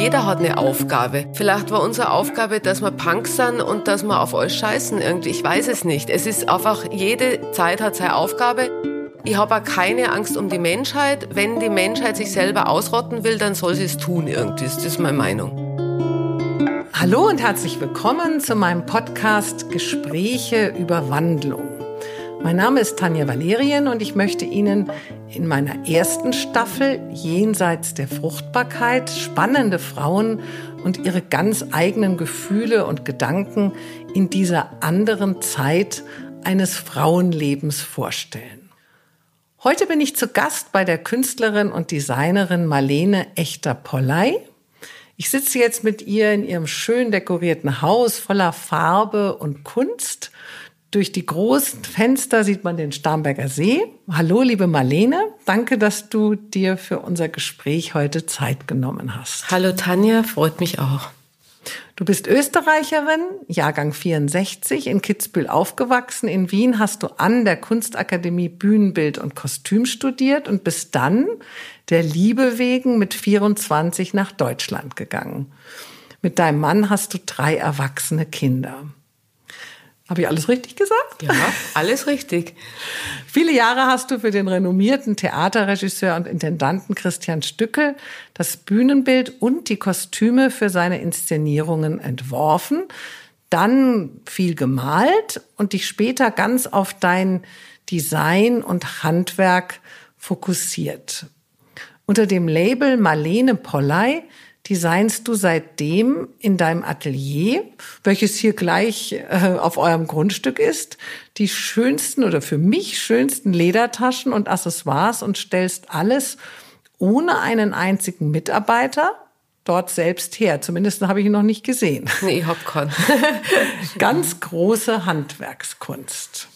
Jeder hat eine Aufgabe. Vielleicht war unsere Aufgabe, dass wir Punks sind und dass wir auf alles scheißen irgendwie. Ich weiß es nicht. Es ist einfach, jede Zeit hat seine Aufgabe. Ich habe auch keine Angst um die Menschheit. Wenn die Menschheit sich selber ausrotten will, dann soll sie es tun irgendwie. Das ist meine Meinung. Hallo und herzlich willkommen zu meinem Podcast Gespräche über Wandlung. Mein Name ist Tanja Valerien und ich möchte Ihnen in meiner ersten Staffel Jenseits der Fruchtbarkeit spannende Frauen und ihre ganz eigenen Gefühle und Gedanken in dieser anderen Zeit eines Frauenlebens vorstellen. Heute bin ich zu Gast bei der Künstlerin und Designerin Marlene Echter-Polley. Ich sitze jetzt mit ihr in ihrem schön dekorierten Haus voller Farbe und Kunst durch die großen Fenster sieht man den Starnberger See. Hallo, liebe Marlene. Danke, dass du dir für unser Gespräch heute Zeit genommen hast. Hallo, Tanja. Freut mich auch. Du bist Österreicherin, Jahrgang 64, in Kitzbühel aufgewachsen. In Wien hast du an der Kunstakademie Bühnenbild und Kostüm studiert und bist dann der Liebe wegen mit 24 nach Deutschland gegangen. Mit deinem Mann hast du drei erwachsene Kinder. Habe ich alles richtig gesagt? Ja, alles richtig. Viele Jahre hast du für den renommierten Theaterregisseur und Intendanten Christian Stückel das Bühnenbild und die Kostüme für seine Inszenierungen entworfen, dann viel gemalt und dich später ganz auf dein Design und Handwerk fokussiert. Unter dem Label Marlene Polley designst du seitdem in deinem Atelier, welches hier gleich äh, auf eurem Grundstück ist, die schönsten oder für mich schönsten Ledertaschen und Accessoires und stellst alles ohne einen einzigen Mitarbeiter dort selbst her. Zumindest habe ich ihn noch nicht gesehen. Nee, ich hab keinen. Ganz große Handwerkskunst.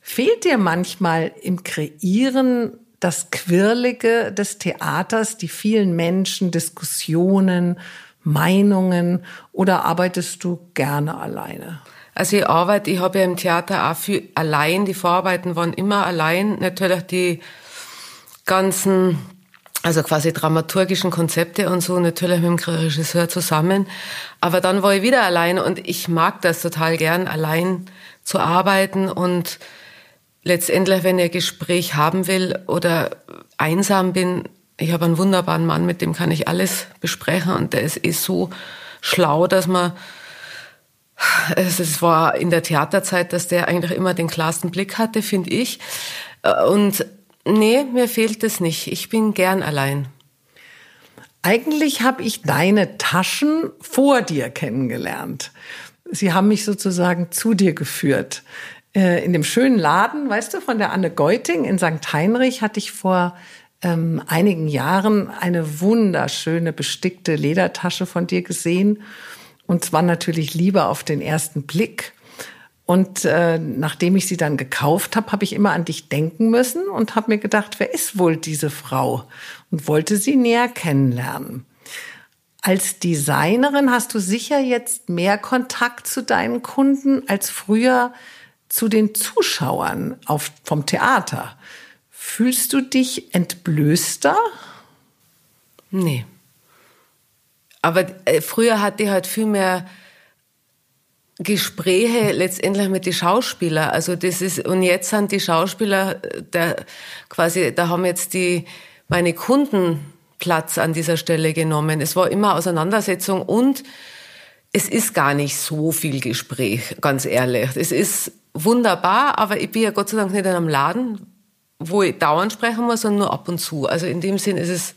Fehlt dir manchmal im Kreieren das Quirlige des Theaters, die vielen Menschen, Diskussionen, Meinungen oder arbeitest du gerne alleine? Also ich arbeite, ich habe ja im Theater auch viel allein, die Vorarbeiten waren immer allein, natürlich die ganzen, also quasi dramaturgischen Konzepte und so, natürlich mit dem Regisseur zusammen. Aber dann war ich wieder allein und ich mag das total gern, allein zu arbeiten und letztendlich, wenn ich ein Gespräch haben will oder einsam bin, ich habe einen wunderbaren Mann, mit dem kann ich alles besprechen und der ist eh so schlau, dass man es war in der Theaterzeit, dass der eigentlich immer den klarsten Blick hatte, finde ich. Und nee, mir fehlt es nicht. Ich bin gern allein. Eigentlich habe ich deine Taschen vor dir kennengelernt. Sie haben mich sozusagen zu dir geführt. Äh, in dem schönen Laden, weißt du, von der Anne Geuting in St. Heinrich hatte ich vor ähm, einigen Jahren eine wunderschöne bestickte Ledertasche von dir gesehen. Und zwar natürlich lieber auf den ersten Blick. Und äh, nachdem ich sie dann gekauft habe, habe ich immer an dich denken müssen und habe mir gedacht, wer ist wohl diese Frau? Und wollte sie näher kennenlernen. Als Designerin hast du sicher jetzt mehr Kontakt zu deinen Kunden als früher zu den Zuschauern auf, vom Theater. Fühlst du dich entblößter? Nee. Aber äh, früher hatte ich halt viel mehr Gespräche letztendlich mit den Schauspielern. Also das ist, und jetzt sind die Schauspieler, der, quasi, da haben jetzt die, meine Kunden Platz an dieser Stelle genommen. Es war immer Auseinandersetzung und es ist gar nicht so viel Gespräch, ganz ehrlich. Es ist wunderbar, aber ich bin ja Gott sei Dank nicht in einem Laden, wo ich dauernd sprechen muss, sondern nur ab und zu. Also in dem Sinn ist es.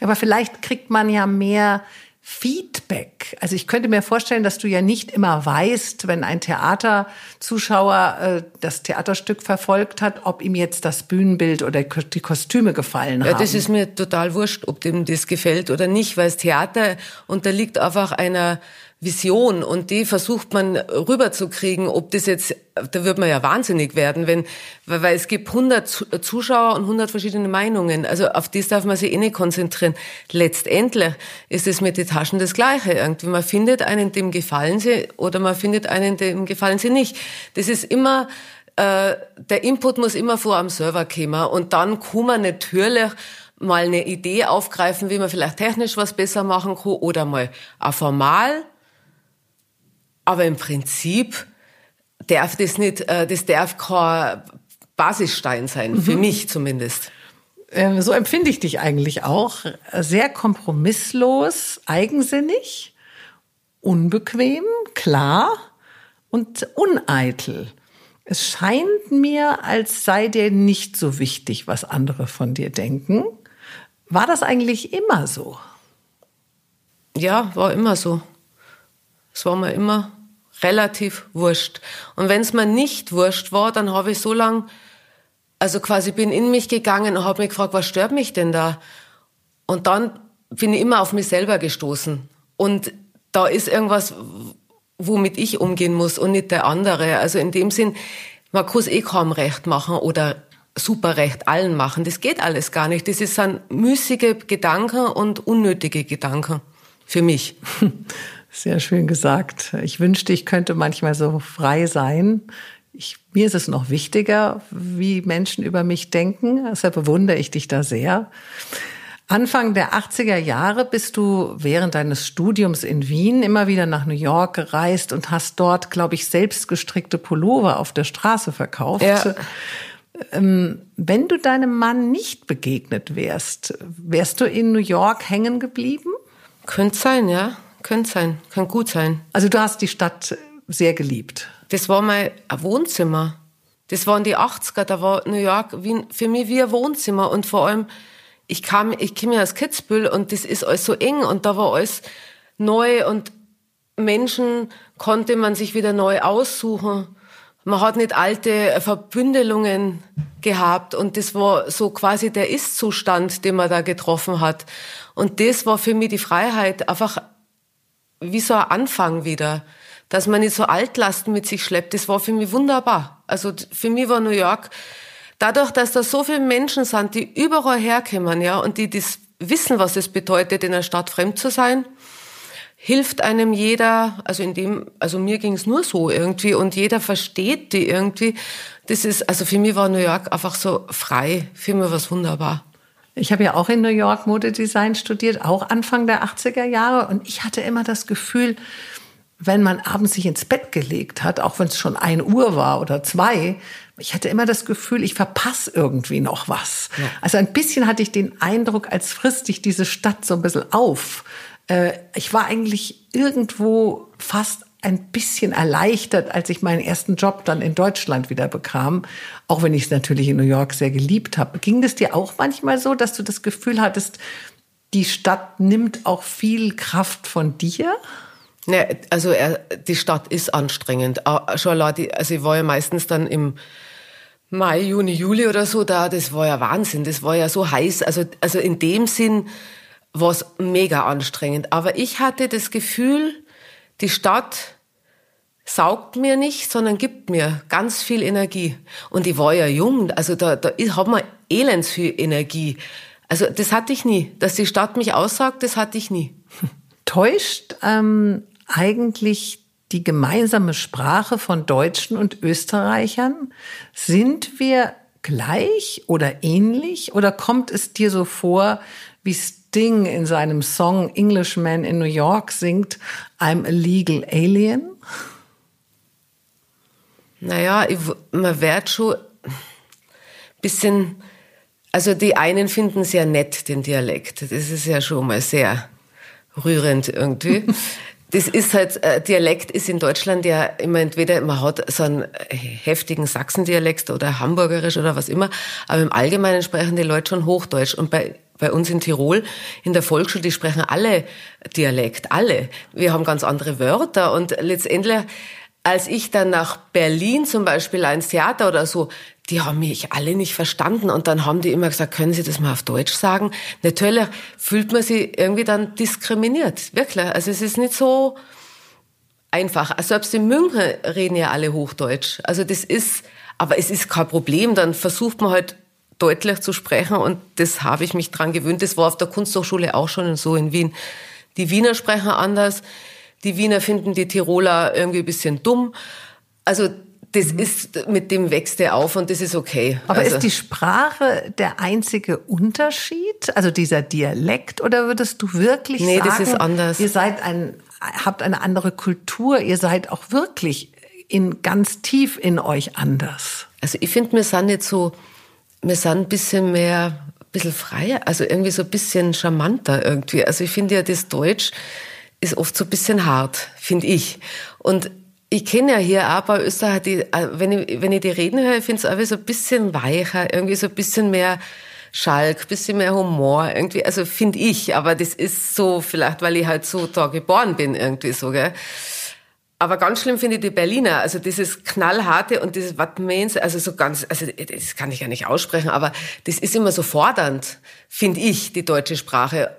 Aber vielleicht kriegt man ja mehr Feedback. Also ich könnte mir vorstellen, dass du ja nicht immer weißt, wenn ein Theaterzuschauer äh, das Theaterstück verfolgt hat, ob ihm jetzt das Bühnenbild oder die Kostüme gefallen haben. Ja, das ist mir total wurscht, ob dem das gefällt oder nicht, weil das Theater unterliegt einfach einer Vision und die versucht man rüberzukriegen, ob das jetzt, da wird man ja wahnsinnig werden, wenn, weil es gibt 100 Zuschauer und 100 verschiedene Meinungen. Also auf das darf man sich eh nicht konzentrieren. Letztendlich ist es mit den Taschen das Gleiche irgendwie. Man findet einen, dem gefallen sie oder man findet einen, dem gefallen sie nicht. Das ist immer, äh, der Input muss immer vor am Server kommen und dann kann man natürlich mal eine Idee aufgreifen, wie man vielleicht technisch was besser machen kann oder mal auch formal. Aber im Prinzip darf das nicht, äh, das darf kein Basisstein sein, mhm. für mich zumindest. Ähm, so empfinde ich dich eigentlich auch. Sehr kompromisslos, eigensinnig, unbequem, klar und uneitel. Es scheint mir, als sei dir nicht so wichtig, was andere von dir denken. War das eigentlich immer so? Ja, war immer so. Es war mir immer relativ wurscht. Und wenn es mir nicht wurscht war, dann habe ich so lang, also quasi bin in mich gegangen und habe mich gefragt, was stört mich denn da? Und dann bin ich immer auf mich selber gestoßen. Und da ist irgendwas, womit ich umgehen muss und nicht der andere. Also in dem Sinn, man kann eh kaum recht machen oder super recht allen machen. Das geht alles gar nicht. Das sind müßige Gedanken und unnötige Gedanken für mich. Sehr schön gesagt. Ich wünschte, ich könnte manchmal so frei sein. Ich, mir ist es noch wichtiger, wie Menschen über mich denken. Deshalb bewundere ich dich da sehr. Anfang der 80er Jahre bist du während deines Studiums in Wien immer wieder nach New York gereist und hast dort, glaube ich, selbst gestrickte Pullover auf der Straße verkauft. Ja. Ähm, wenn du deinem Mann nicht begegnet wärst, wärst du in New York hängen geblieben? Könnte sein, ja. Könnte sein. Könnte gut sein. Also du hast die Stadt sehr geliebt. Das war mein Wohnzimmer. Das waren die 80er, da war New York wie, für mich wie ein Wohnzimmer und vor allem ich kam, ich komme ja aus Kitzbühel und das ist alles so eng und da war alles neu und Menschen konnte man sich wieder neu aussuchen. Man hat nicht alte Verbündelungen gehabt und das war so quasi der Ist-Zustand, den man da getroffen hat. Und das war für mich die Freiheit, einfach wie so ein Anfang wieder, dass man nicht so Altlasten mit sich schleppt. Das war für mich wunderbar. Also für mich war New York dadurch, dass da so viele Menschen sind, die überall herkommen, ja, und die das wissen, was es bedeutet, in einer Stadt fremd zu sein, hilft einem jeder, also in dem, also mir ging es nur so irgendwie und jeder versteht die irgendwie. Das ist, also für mich war New York einfach so frei. Für mich war es wunderbar. Ich habe ja auch in New York Modedesign studiert, auch Anfang der 80er Jahre. Und ich hatte immer das Gefühl, wenn man abends sich ins Bett gelegt hat, auch wenn es schon ein Uhr war oder zwei, ich hatte immer das Gefühl, ich verpasse irgendwie noch was. Ja. Also ein bisschen hatte ich den Eindruck, als frisst ich diese Stadt so ein bisschen auf. Äh, ich war eigentlich irgendwo fast ein bisschen erleichtert, als ich meinen ersten Job dann in Deutschland wieder bekam, auch wenn ich es natürlich in New York sehr geliebt habe. Ging es dir auch manchmal so, dass du das Gefühl hattest, die Stadt nimmt auch viel Kraft von dir? Ne, also er, die Stadt ist anstrengend. Schon allein, also ich war ja meistens dann im Mai, Juni, Juli oder so da, das war ja Wahnsinn, das war ja so heiß. Also, also in dem Sinn war es mega anstrengend. Aber ich hatte das Gefühl, die Stadt saugt mir nicht, sondern gibt mir ganz viel Energie. Und ich war ja jung, also da, da hat man elends viel Energie. Also das hatte ich nie. Dass die Stadt mich aussagt, das hatte ich nie. Täuscht ähm, eigentlich die gemeinsame Sprache von Deutschen und Österreichern? Sind wir gleich oder ähnlich oder kommt es dir so vor, wie Sting in seinem Song Englishman in New York singt, I'm a legal alien? Naja, ich, man wird schon ein bisschen, also die einen finden sehr nett, den Dialekt. Das ist ja schon mal sehr rührend irgendwie. Das ist halt, äh, Dialekt ist in Deutschland ja immer entweder, man hat so einen heftigen Sachsendialekt oder Hamburgerisch oder was immer, aber im Allgemeinen sprechen die Leute schon Hochdeutsch. Und bei, bei uns in Tirol, in der Volksschule, die sprechen alle Dialekt, alle. Wir haben ganz andere Wörter und letztendlich, als ich dann nach Berlin zum Beispiel ins Theater oder so, die haben mich alle nicht verstanden und dann haben die immer gesagt, können Sie das mal auf Deutsch sagen? Natürlich fühlt man sich irgendwie dann diskriminiert, wirklich. Also es ist nicht so einfach. Also selbst in München reden ja alle Hochdeutsch. Also das ist, aber es ist kein Problem. Dann versucht man halt deutlich zu sprechen und das habe ich mich dran gewöhnt. Das war auf der Kunsthochschule auch schon so in Wien. Die Wiener sprechen anders. Die Wiener finden die Tiroler irgendwie ein bisschen dumm. Also das mhm. ist, mit dem wächst er auf und das ist okay. Aber also. ist die Sprache der einzige Unterschied? Also dieser Dialekt? Oder würdest du wirklich nee, sagen, das ist anders. ihr seid ein, habt eine andere Kultur, ihr seid auch wirklich in, ganz tief in euch anders? Also ich finde, wir sind nicht so, wir sind ein bisschen mehr, ein bisschen freier, also irgendwie so ein bisschen charmanter irgendwie. Also ich finde ja, das Deutsch ist oft so ein bisschen hart, finde ich. Und ich kenne ja hier auch bei Österreich, die, äh, wenn, ich, wenn ich die reden höre, finde ich es irgendwie so ein bisschen weicher, irgendwie so ein bisschen mehr Schalk, ein bisschen mehr Humor, irgendwie, also finde ich, aber das ist so vielleicht, weil ich halt so da geboren bin, irgendwie so, gell. Aber ganz schlimm finde ich die Berliner, also dieses knallharte und dieses What means, also so ganz, also das kann ich ja nicht aussprechen, aber das ist immer so fordernd, finde ich, die deutsche Sprache.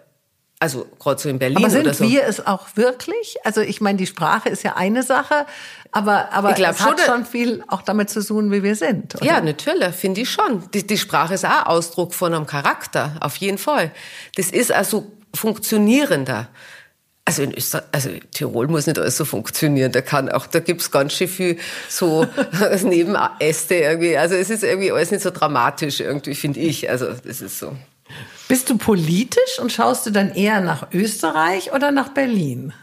Also gerade so in Berlin aber sind oder so. wir es auch wirklich? Also ich meine, die Sprache ist ja eine Sache, aber, aber ich es hat schon viel auch damit zu tun, wie wir sind. Oder? Ja, natürlich, finde ich schon. Die, die Sprache ist auch Ausdruck von einem Charakter, auf jeden Fall. Das ist also funktionierender. Also in Österreich, also Tirol muss nicht alles so funktionieren. Da kann auch, da gibt's ganz schön viel so Nebenäste irgendwie. Also es ist irgendwie alles nicht so dramatisch irgendwie, finde ich. Also das ist so. Bist du politisch und schaust du dann eher nach Österreich oder nach Berlin?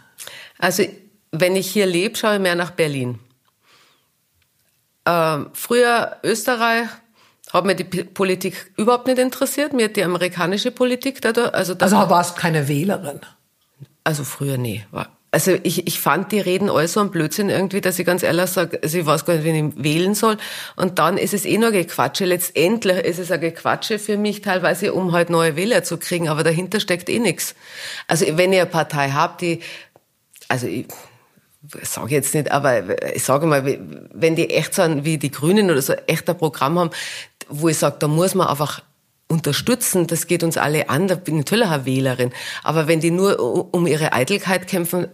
Also, wenn ich hier lebe, schaue ich mehr nach Berlin. Ähm, früher Österreich hat mir die Politik überhaupt nicht interessiert. Mir hat die amerikanische Politik dadurch. Also, also warst keine Wählerin? Also früher nee. War, also ich, ich fand die Reden all so ein Blödsinn irgendwie, dass ich ganz ehrlich sage, also ich weiß gar nicht, wen ich wählen soll. Und dann ist es eh nur Gequatsche. Letztendlich ist es ein Gequatsche für mich teilweise, um halt neue Wähler zu kriegen, aber dahinter steckt eh nichts. Also wenn ihr eine Partei habt, die, also ich, sage jetzt nicht, aber ich sage mal, wenn die echt so wie die Grünen oder so echt ein Programm haben, wo ich sage, da muss man einfach unterstützen, das geht uns alle an, da bin ich natürlich eine Wählerin. Aber wenn die nur um ihre Eitelkeit kämpfen,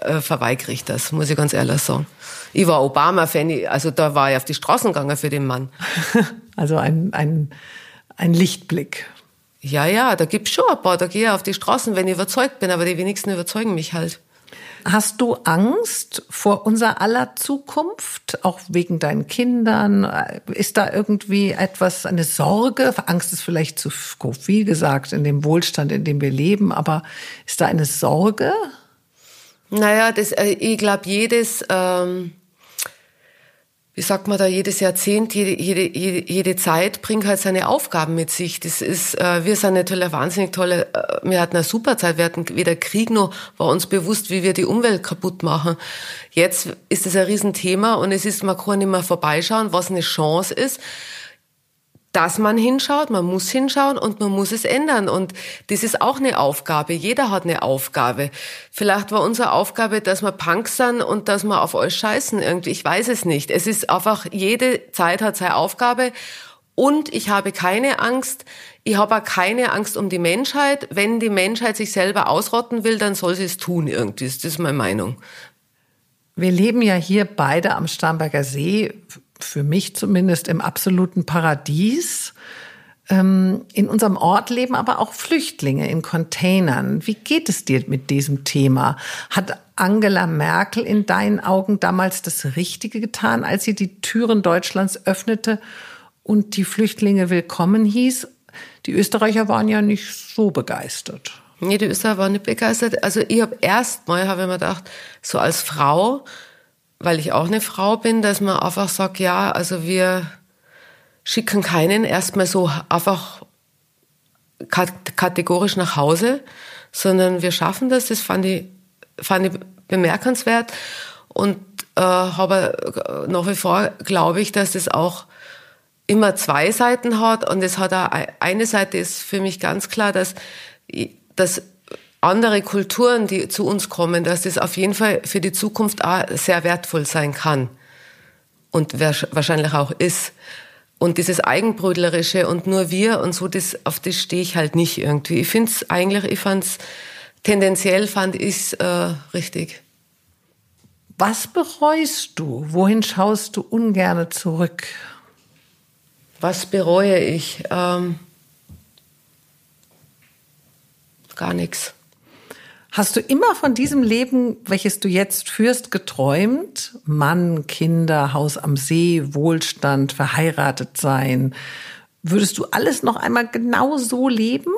äh, verweigere ich das, muss ich ganz ehrlich sagen. Ich war Obama-Fan, also da war ich auf die Straßen gegangen für den Mann. Also ein, ein, ein Lichtblick. Ja, ja, da gibt's schon ein paar, da gehe ich auf die Straßen, wenn ich überzeugt bin, aber die wenigsten überzeugen mich halt. Hast du Angst vor unser aller Zukunft, auch wegen deinen Kindern? Ist da irgendwie etwas, eine Sorge? Angst ist vielleicht zu viel gesagt in dem Wohlstand, in dem wir leben, aber ist da eine Sorge? Naja, das, äh, ich glaube, jedes, ähm, wie sagt man da, jedes Jahrzehnt, jede, jede, jede, Zeit bringt halt seine Aufgaben mit sich. Das ist, äh, wir sind natürlich wahnsinnig tolle, äh, wir hatten eine super Zeit, wir hatten weder Krieg noch war uns bewusst, wie wir die Umwelt kaputt machen. Jetzt ist es ein Riesenthema und es ist, man kann nicht mehr vorbeischauen, was eine Chance ist dass man hinschaut, man muss hinschauen und man muss es ändern. Und das ist auch eine Aufgabe. Jeder hat eine Aufgabe. Vielleicht war unsere Aufgabe, dass wir Punks sind und dass wir auf euch scheißen irgendwie. Ich weiß es nicht. Es ist einfach, jede Zeit hat seine Aufgabe. Und ich habe keine Angst. Ich habe auch keine Angst um die Menschheit. Wenn die Menschheit sich selber ausrotten will, dann soll sie es tun irgendwie. Das ist meine Meinung. Wir leben ja hier beide am Starnberger See für mich zumindest im absoluten Paradies. Ähm, in unserem Ort leben aber auch Flüchtlinge in Containern. Wie geht es dir mit diesem Thema? Hat Angela Merkel in deinen Augen damals das Richtige getan, als sie die Türen Deutschlands öffnete und die Flüchtlinge willkommen hieß? Die Österreicher waren ja nicht so begeistert. Nee, die Österreicher waren nicht begeistert. Also ich habe erst mal, habe ich mir gedacht, so als Frau, weil ich auch eine Frau bin, dass man einfach sagt, ja, also wir schicken keinen erstmal so einfach kategorisch nach Hause, sondern wir schaffen das. Das fand ich, fand ich bemerkenswert und äh, habe nach wie vor glaube ich, dass das auch immer zwei Seiten hat und es hat auch eine Seite ist für mich ganz klar, dass dass andere Kulturen, die zu uns kommen, dass das auf jeden Fall für die Zukunft auch sehr wertvoll sein kann und wahrscheinlich auch ist. Und dieses Eigenbrödlerische und nur wir und so, das, auf das stehe ich halt nicht irgendwie. Ich finde es eigentlich, ich fand es, tendenziell fand ich es äh, richtig. Was bereust du? Wohin schaust du ungerne zurück? Was bereue ich? Ähm, gar nichts. Hast du immer von diesem Leben, welches du jetzt führst, geträumt? Mann, Kinder, Haus am See, Wohlstand, verheiratet sein. Würdest du alles noch einmal genau so leben?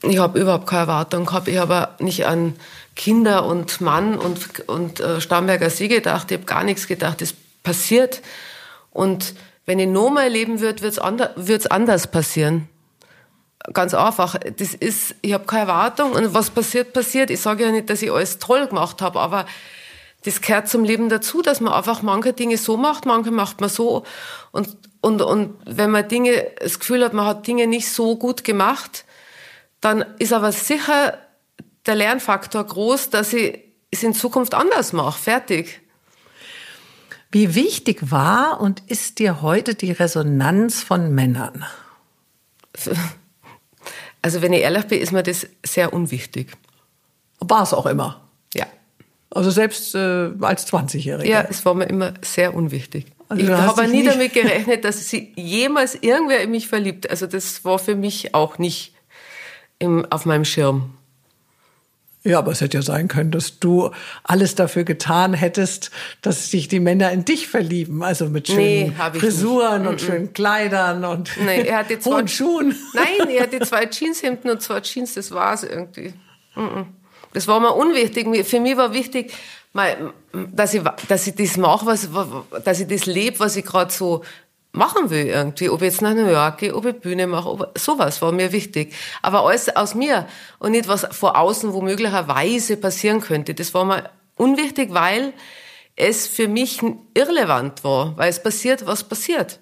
Ich habe überhaupt keine Erwartung gehabt. Ich habe nicht an Kinder und Mann und, und äh, Starnberger See gedacht. Ich habe gar nichts gedacht. Das passiert. Und wenn ich nochmal leben würde, wird es ander, anders passieren ganz einfach. Das ist, ich habe keine Erwartung und was passiert, passiert. Ich sage ja nicht, dass ich alles toll gemacht habe, aber das gehört zum Leben dazu, dass man einfach manche Dinge so macht, manche macht man so. Und, und, und wenn man Dinge, das Gefühl hat, man hat Dinge nicht so gut gemacht, dann ist aber sicher der Lernfaktor groß, dass ich es in Zukunft anders mache. Fertig. Wie wichtig war und ist dir heute die Resonanz von Männern? Also wenn ich ehrlich bin, ist mir das sehr unwichtig. War es auch immer? Ja. Also selbst äh, als 20-Jährige? Ja, es war mir immer sehr unwichtig. Also ich habe nie damit gerechnet, dass sich jemals irgendwer in mich verliebt. Also das war für mich auch nicht im, auf meinem Schirm. Ja, aber es hätte ja sein können, dass du alles dafür getan hättest, dass sich die Männer in dich verlieben. Also mit schönen nee, Frisuren und mm -mm. schönen Kleidern und nee, er hatte zwei, hohen Schuhen. Nein, er hatte zwei Jeanshemden und zwei Jeans, das war's irgendwie. Das war mir unwichtig. Für mich war wichtig, dass ich, dass ich das mache, was, dass ich das lebe, was ich gerade so machen will irgendwie, ob ich jetzt nach New York gehe, ob ich Bühne mache, ob, sowas war mir wichtig. Aber alles aus mir und nicht was vor außen wo möglicherweise passieren könnte. Das war mir unwichtig, weil es für mich irrelevant war, weil es passiert, was passiert.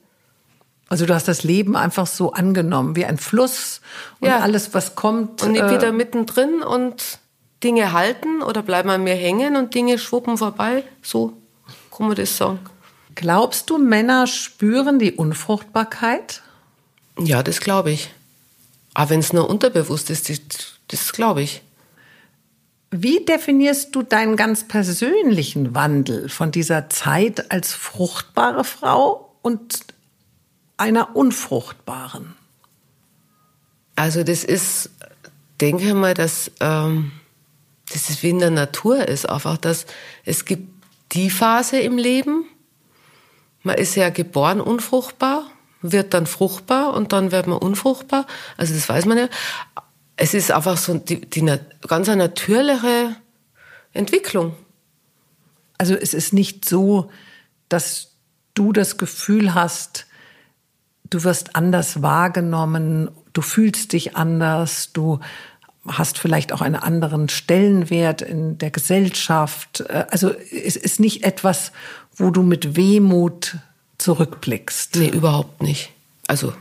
Also du hast das Leben einfach so angenommen, wie ein Fluss und ja. alles, was kommt. Und ich äh, wieder mittendrin und Dinge halten oder bleiben an mir hängen und Dinge schwuppen vorbei. So kann man das sagen. Glaubst du, Männer spüren die Unfruchtbarkeit? Ja, das glaube ich. Aber wenn es nur unterbewusst ist, das, das glaube ich. Wie definierst du deinen ganz persönlichen Wandel von dieser Zeit als fruchtbare Frau und einer unfruchtbaren? Also das ist, denke ich mal, dass ähm, das ist wie in der Natur ist, einfach, dass es gibt die Phase im Leben, man ist ja geboren unfruchtbar, wird dann fruchtbar und dann wird man unfruchtbar. Also das weiß man ja. Es ist einfach so die, die ganz eine natürliche Entwicklung. Also es ist nicht so, dass du das Gefühl hast, du wirst anders wahrgenommen, du fühlst dich anders, du hast vielleicht auch einen anderen Stellenwert in der Gesellschaft. Also es ist nicht etwas, wo du mit Wehmut zurückblickst? Nee, überhaupt nicht. Also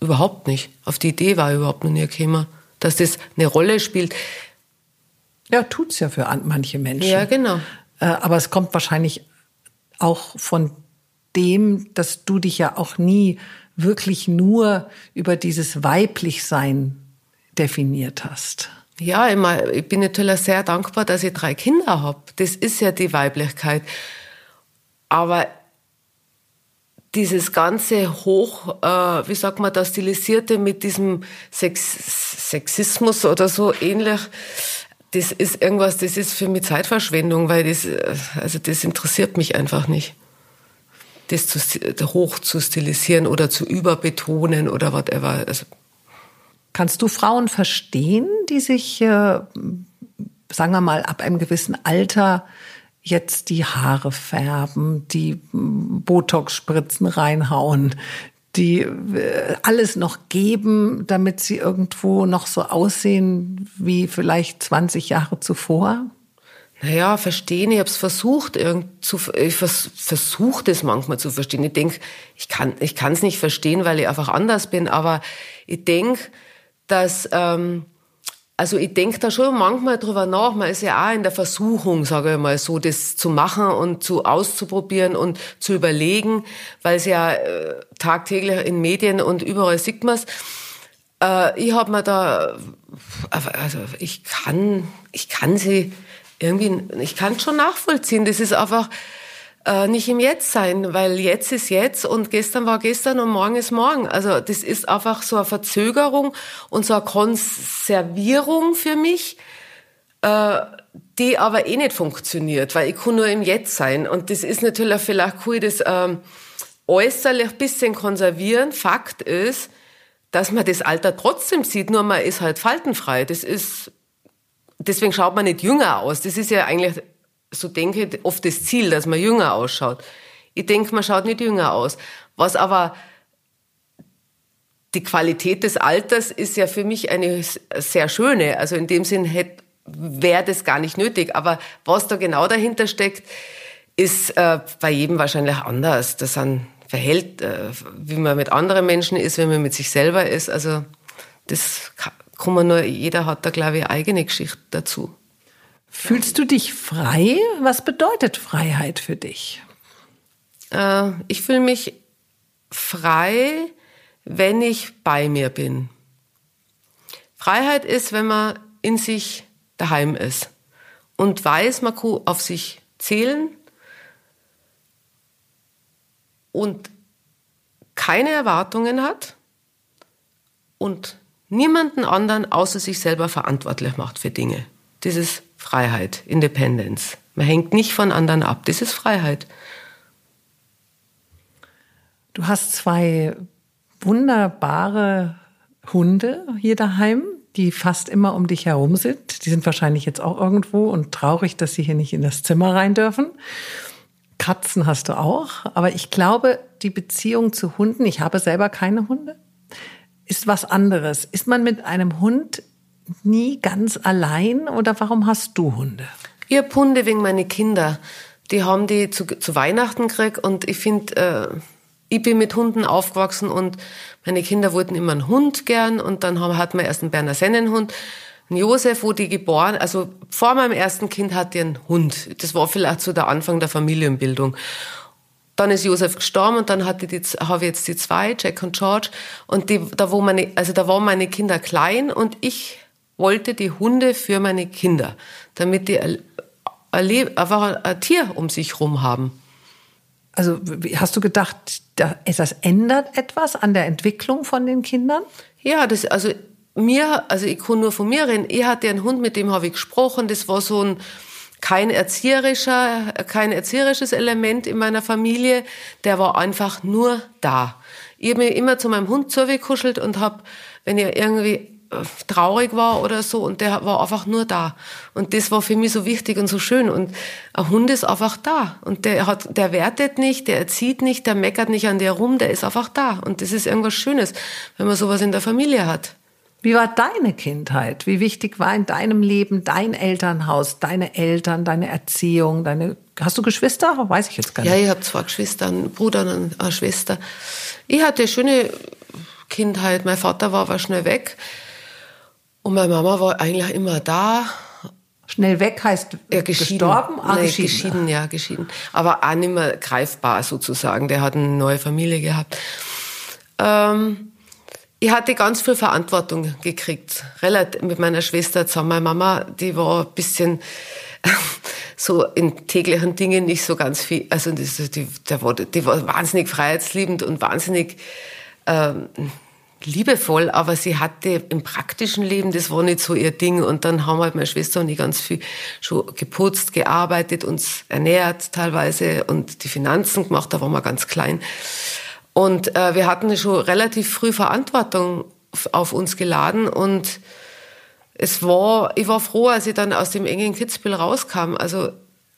überhaupt nicht. Auf die Idee war ich überhaupt noch nie gekommen, dass das eine Rolle spielt. Ja, tut's ja für manche Menschen. Ja, genau. Äh, aber es kommt wahrscheinlich auch von dem, dass du dich ja auch nie wirklich nur über dieses Weiblichsein definiert hast. Ja, ich bin natürlich sehr dankbar, dass ich drei Kinder habe. Das ist ja die Weiblichkeit. Aber dieses ganze hoch, äh, wie sagt man das, stilisierte mit diesem Sex Sexismus oder so ähnlich, das ist irgendwas, das ist für mich Zeitverschwendung, weil das, äh, also das interessiert mich einfach nicht. Das zu, hoch zu stilisieren oder zu überbetonen oder whatever. Also Kannst du Frauen verstehen, die sich, äh, sagen wir mal, ab einem gewissen Alter jetzt die Haare färben, die Botox-Spritzen reinhauen, die äh, alles noch geben, damit sie irgendwo noch so aussehen wie vielleicht 20 Jahre zuvor? Naja, verstehen, ich habe es versucht, zu, ich vers, versuche das manchmal zu verstehen. Ich denke, ich kann ich es nicht verstehen, weil ich einfach anders bin, aber ich denke, dass ähm, also ich denke da schon manchmal drüber nach. Man ist ja auch in der Versuchung, sage ich mal so, das zu machen und zu auszuprobieren und zu überlegen, weil es ja äh, tagtäglich in Medien und überall sieht man es. Äh, ich habe mir da, also ich kann, ich kann sie irgendwie, ich kann schon nachvollziehen. Das ist einfach äh, nicht im Jetzt sein, weil jetzt ist jetzt und gestern war gestern und morgen ist morgen. Also das ist einfach so eine Verzögerung und so eine Konservierung für mich, äh, die aber eh nicht funktioniert, weil ich kann nur im Jetzt sein. Und das ist natürlich vielleicht cool, das ähm, äußerlich bisschen konservieren. Fakt ist, dass man das Alter trotzdem sieht, nur man ist halt faltenfrei. Das ist, deswegen schaut man nicht jünger aus. Das ist ja eigentlich, so denke ich, oft das Ziel, dass man jünger ausschaut. Ich denke, man schaut nicht jünger aus. Was aber die Qualität des Alters ist ja für mich eine sehr schöne. Also in dem Sinn wäre das gar nicht nötig. Aber was da genau dahinter steckt, ist äh, bei jedem wahrscheinlich anders. Das sind verhält, äh, wie man mit anderen Menschen ist, wenn man mit sich selber ist. Also das kann man nur, jeder hat da, glaube ich, eigene Geschichte dazu. Fühlst du dich frei? Was bedeutet Freiheit für dich? Äh, ich fühle mich frei, wenn ich bei mir bin. Freiheit ist, wenn man in sich daheim ist und weiß, man kann auf sich zählen und keine Erwartungen hat und niemanden anderen außer sich selber verantwortlich macht für Dinge. Ist Freiheit, Independence. Man hängt nicht von anderen ab. Das ist Freiheit. Du hast zwei wunderbare Hunde hier daheim die fast immer um dich herum sind. Die sind wahrscheinlich jetzt auch irgendwo und traurig, dass sie hier nicht in das Zimmer rein dürfen. Katzen hast du auch. Aber ich glaube, die Beziehung zu Hunden, ich habe selber keine Hunde, ist was anderes. Ist man mit einem Hund nie ganz allein oder warum hast du Hunde? Ich habe Hunde wegen meine Kinder. Die haben die zu, zu Weihnachten gekriegt und ich finde, äh, ich bin mit Hunden aufgewachsen und meine Kinder wollten immer einen Hund gern und dann haben, hatten wir erst einen Berner Sennenhund. Einen Josef, die geboren, also vor meinem ersten Kind hatte ich einen Hund. Das war vielleicht so der Anfang der Familienbildung. Dann ist Josef gestorben und dann hatte die, habe ich jetzt die zwei, Jack und George. Und die, da, wo meine, also da waren meine Kinder klein und ich wollte die Hunde für meine Kinder, damit die einfach ein Tier um sich herum haben. Also hast du gedacht, das ändert etwas an der Entwicklung von den Kindern? Ja, das, also mir, also ich kann nur von mir reden, ich hatte einen Hund, mit dem habe ich gesprochen, das war so ein, kein erzieherischer, kein erzieherisches Element in meiner Familie, der war einfach nur da. Ich habe mich immer zu meinem Hund zugekuschelt und habe, wenn ich irgendwie traurig war oder so und der war einfach nur da. Und das war für mich so wichtig und so schön. Und ein Hund ist einfach da. Und der hat, der wertet nicht, der erzieht nicht, der meckert nicht an dir rum, der ist einfach da. Und das ist irgendwas Schönes, wenn man sowas in der Familie hat. Wie war deine Kindheit? Wie wichtig war in deinem Leben dein Elternhaus, deine Eltern, deine Erziehung, deine Hast du Geschwister? Weiß ich jetzt gar nicht. Ja, ich habe zwei Geschwister, einen Bruder und eine Schwester. Ich hatte eine schöne Kindheit. Mein Vater war aber schnell weg. Und meine Mama war eigentlich immer da. Schnell weg heißt ja, geschieden. gestorben? Ah, nee, geschieden. geschieden, ja, geschieden. Aber auch nicht mehr greifbar sozusagen. Der hat eine neue Familie gehabt. Ähm, ich hatte ganz viel Verantwortung gekriegt. Relativ mit meiner Schwester zusammen. Meine Mama, die war ein bisschen so in täglichen Dingen nicht so ganz viel. Also die, die, die, war, die war wahnsinnig freiheitsliebend und wahnsinnig ähm, liebevoll, aber sie hatte im praktischen Leben, das war nicht so ihr Ding. Und dann haben halt meine Schwester und ich ganz viel schon geputzt, gearbeitet, uns ernährt teilweise und die Finanzen gemacht, da waren wir ganz klein. Und äh, wir hatten schon relativ früh Verantwortung auf uns geladen und es war, ich war froh, als ich dann aus dem engen Kitzbühel rauskam. Also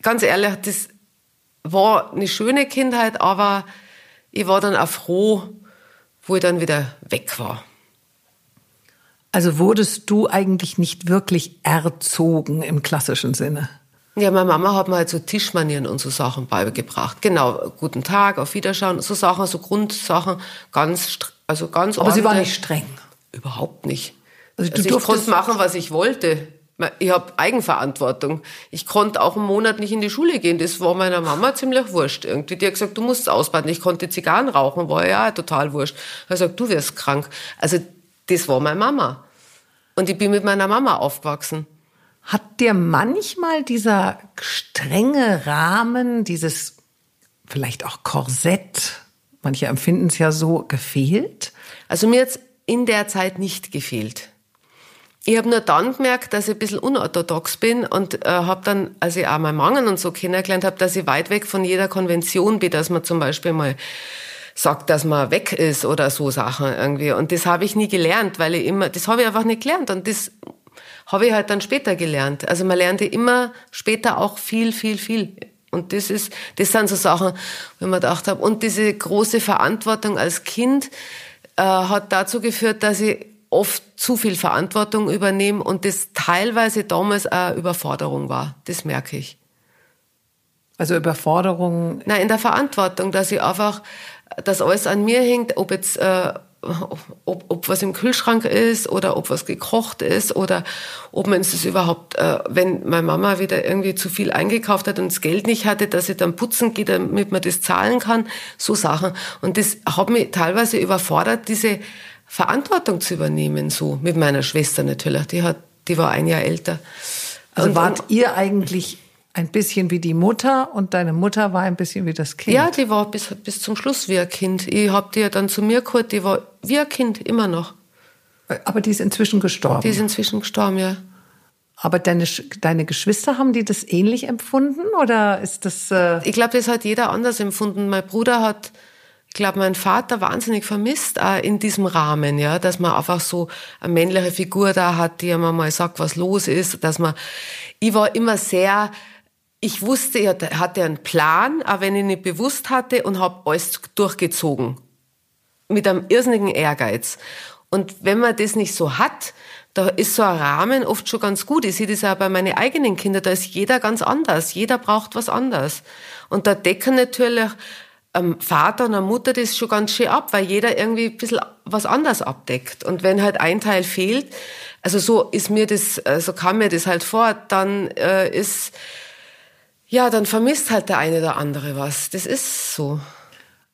ganz ehrlich, das war eine schöne Kindheit, aber ich war dann auch froh, wo ich dann wieder weg war. Also wurdest du eigentlich nicht wirklich erzogen im klassischen Sinne? Ja, meine Mama hat mir halt so Tischmanieren und so Sachen beigebracht. Genau, guten Tag, auf Wiederschauen, so Sachen, so Grundsachen, ganz, also ganz Aber ordentlich. sie war nicht streng? Überhaupt nicht. Also, du also ich konnte machen, was ich wollte. Ich habe Eigenverantwortung. Ich konnte auch einen Monat nicht in die Schule gehen. Das war meiner Mama ziemlich wurscht. Irgendwie. Die hat gesagt, du musst ausbaden. Ich konnte Zigarren rauchen, war ja total wurscht. Er hat gesagt, du wirst krank. Also das war meine Mama. Und ich bin mit meiner Mama aufgewachsen. Hat dir manchmal dieser strenge Rahmen, dieses vielleicht auch Korsett, manche empfinden es ja so, gefehlt? Also mir jetzt in der Zeit nicht gefehlt. Ich habe nur dann gemerkt, dass ich ein bisschen unorthodox bin und äh, habe dann, als ich auch mein Mangen und so kennengelernt habe, dass ich weit weg von jeder Konvention bin, dass man zum Beispiel mal sagt, dass man weg ist oder so Sachen irgendwie. Und das habe ich nie gelernt, weil ich immer, das habe ich einfach nicht gelernt und das habe ich halt dann später gelernt. Also man lernte immer später auch viel, viel, viel. Und das ist, das sind so Sachen, wenn man gedacht habe. Und diese große Verantwortung als Kind äh, hat dazu geführt, dass ich oft zu viel Verantwortung übernehmen und das teilweise damals auch Überforderung war. Das merke ich. Also Überforderung? Nein, in der Verantwortung, dass ich einfach, dass alles an mir hängt, ob jetzt, äh, ob, ob was im Kühlschrank ist oder ob was gekocht ist oder ob man es überhaupt, äh, wenn meine Mama wieder irgendwie zu viel eingekauft hat und das Geld nicht hatte, dass ich dann putzen gehe, damit man das zahlen kann, so Sachen. Und das hat mich teilweise überfordert, diese Verantwortung zu übernehmen, so mit meiner Schwester natürlich. Die hat, die war ein Jahr älter. Also und, wart ihr eigentlich ein bisschen wie die Mutter und deine Mutter war ein bisschen wie das Kind? Ja, die war bis, bis zum Schluss wie ein Kind. Ich hab die ja dann zu mir geholt, die war wie ein Kind, immer noch. Aber die ist inzwischen gestorben? Die ist inzwischen gestorben, ja. Aber deine, deine Geschwister, haben die das ähnlich empfunden oder ist das... Äh ich glaube, das hat jeder anders empfunden. Mein Bruder hat glaube, mein Vater wahnsinnig vermisst äh, in diesem Rahmen, ja, dass man einfach so eine männliche Figur da hat, die immer mal sagt, was los ist, dass man, ich war immer sehr, ich wusste, ich hatte einen Plan, aber wenn ich nicht bewusst hatte und habe alles durchgezogen. Mit einem irrsinnigen Ehrgeiz. Und wenn man das nicht so hat, da ist so ein Rahmen oft schon ganz gut. Ich sehe das auch bei meinen eigenen Kindern, da ist jeder ganz anders. Jeder braucht was anderes. Und da decken natürlich ähm, Vater und eine Mutter das schon ganz schön ab, weil jeder irgendwie ein bisschen was anderes abdeckt. Und wenn halt ein Teil fehlt, also so ist mir das, so also kam mir das halt vor, dann äh, ist, ja, dann vermisst halt der eine oder andere was. Das ist so.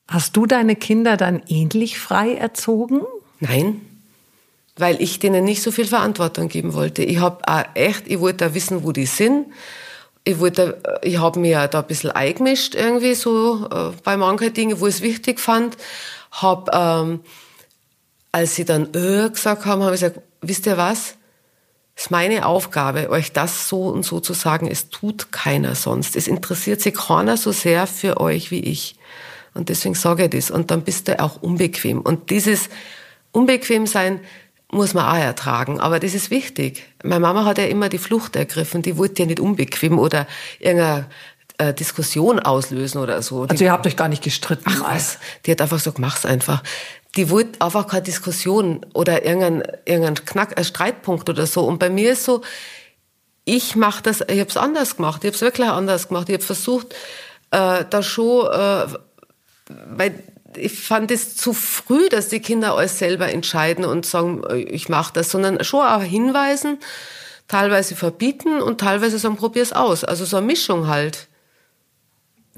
Hast du deine Kinder dann ähnlich frei erzogen? Nein, weil ich denen nicht so viel Verantwortung geben wollte. Ich habe echt, ich wollte da wissen, wo die sind ich wollte, äh, ich habe mir da ein bisschen eingemischt irgendwie so äh, bei manchen Dingen, wo ich es wichtig fand. Hab, ähm, als sie dann äh, gesagt haben, habe ich gesagt, wisst ihr was? Es ist meine Aufgabe, euch das so und so zu sagen. Es tut keiner sonst. Es interessiert sich keiner so sehr für euch wie ich. Und deswegen sage ich das. Und dann bist du auch unbequem. Und dieses Unbequemsein, muss man auch ertragen. Aber das ist wichtig. Meine Mama hat ja immer die Flucht ergriffen. Die wollte ja nicht unbequem oder irgendeine äh, Diskussion auslösen oder so. Also ihr habt euch gar nicht gestritten? Ach was, die hat einfach gesagt, mach's einfach. Die wollte einfach keine Diskussion oder irgendein, irgendein Knack, ein Streitpunkt oder so. Und bei mir ist so, ich mache das, ich habe es anders gemacht. Ich habe es wirklich anders gemacht. Ich habe versucht, äh, da schon, äh, weil ich fand es zu früh, dass die Kinder alles selber entscheiden und sagen, ich mache das, sondern schon auch hinweisen, teilweise verbieten und teilweise sagen, probier's aus. Also so eine Mischung halt.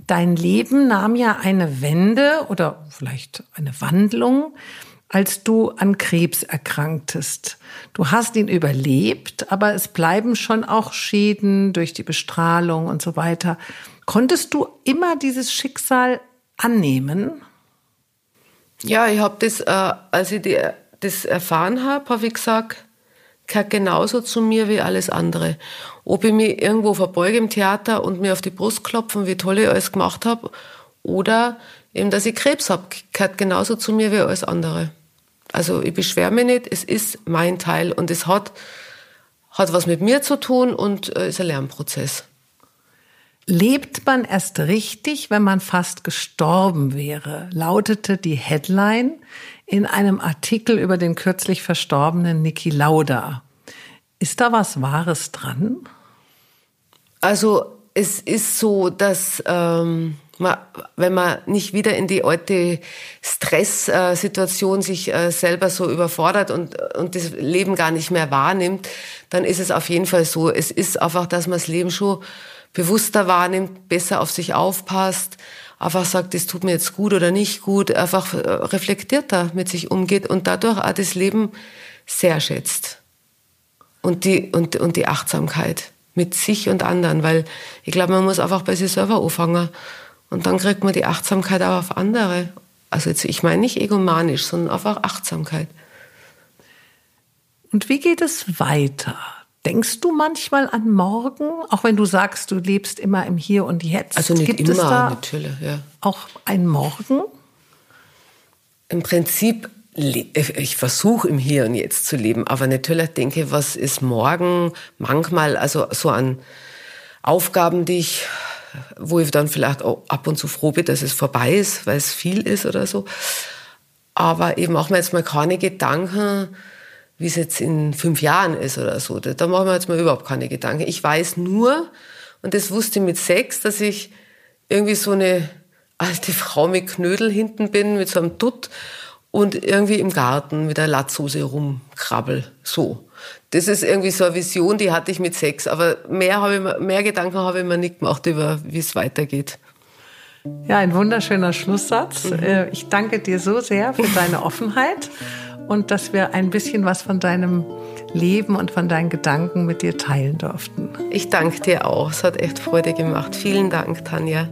Dein Leben nahm ja eine Wende oder vielleicht eine Wandlung, als du an Krebs erkranktest. Du hast ihn überlebt, aber es bleiben schon auch Schäden durch die Bestrahlung und so weiter. Konntest du immer dieses Schicksal annehmen? Ja, ich habe das, äh, als ich die, das erfahren habe, habe ich gesagt, gehört genauso zu mir wie alles andere. Ob ich mich irgendwo verbeuge im Theater und mir auf die Brust klopfen, wie toll ich alles gemacht habe, oder eben, dass ich Krebs habe, gehört genauso zu mir wie alles andere. Also ich beschwere mich nicht, es ist mein Teil und es hat, hat was mit mir zu tun und äh, ist ein Lernprozess. Lebt man erst richtig, wenn man fast gestorben wäre, lautete die Headline in einem Artikel über den kürzlich verstorbenen Niki Lauda. Ist da was Wahres dran? Also es ist so, dass ähm, man, wenn man nicht wieder in die alte Stresssituation sich äh, selber so überfordert und, und das Leben gar nicht mehr wahrnimmt, dann ist es auf jeden Fall so. Es ist einfach, dass man das Leben schon bewusster wahrnimmt, besser auf sich aufpasst, einfach sagt, es tut mir jetzt gut oder nicht gut, einfach äh, reflektierter mit sich umgeht und dadurch auch das Leben sehr schätzt. Und die, und, und die Achtsamkeit mit sich und anderen, weil ich glaube, man muss einfach bei sich selber anfangen und dann kriegt man die Achtsamkeit auch auf andere. Also jetzt, ich meine nicht egomanisch, sondern einfach Achtsamkeit. Und wie geht es weiter? Denkst du manchmal an morgen, auch wenn du sagst, du lebst immer im Hier und Jetzt? Also nicht Gibt immer, es da natürlich, ja. auch ein Morgen? Im Prinzip, ich versuche im Hier und Jetzt zu leben, aber natürlich denke, was ist morgen manchmal, also so an Aufgaben, die ich, wo ich dann vielleicht auch ab und zu froh bin, dass es vorbei ist, weil es viel ist oder so. Aber eben auch mir jetzt mal keine Gedanken, wie es jetzt in fünf Jahren ist oder so. Da, da machen wir jetzt mal überhaupt keine Gedanken. Ich weiß nur, und das wusste ich mit sechs, dass ich irgendwie so eine alte Frau mit Knödel hinten bin, mit so einem Dutt und irgendwie im Garten mit der Latzhose rumkrabbel. So. Das ist irgendwie so eine Vision, die hatte ich mit sechs. Aber mehr, habe ich, mehr Gedanken habe ich mir nicht gemacht über, wie es weitergeht. Ja, ein wunderschöner Schlusssatz. Mhm. Äh, ich danke dir so sehr für deine Offenheit und dass wir ein bisschen was von deinem Leben und von deinen Gedanken mit dir teilen durften. Ich danke dir auch. Es hat echt Freude gemacht. Vielen Dank, Tanja.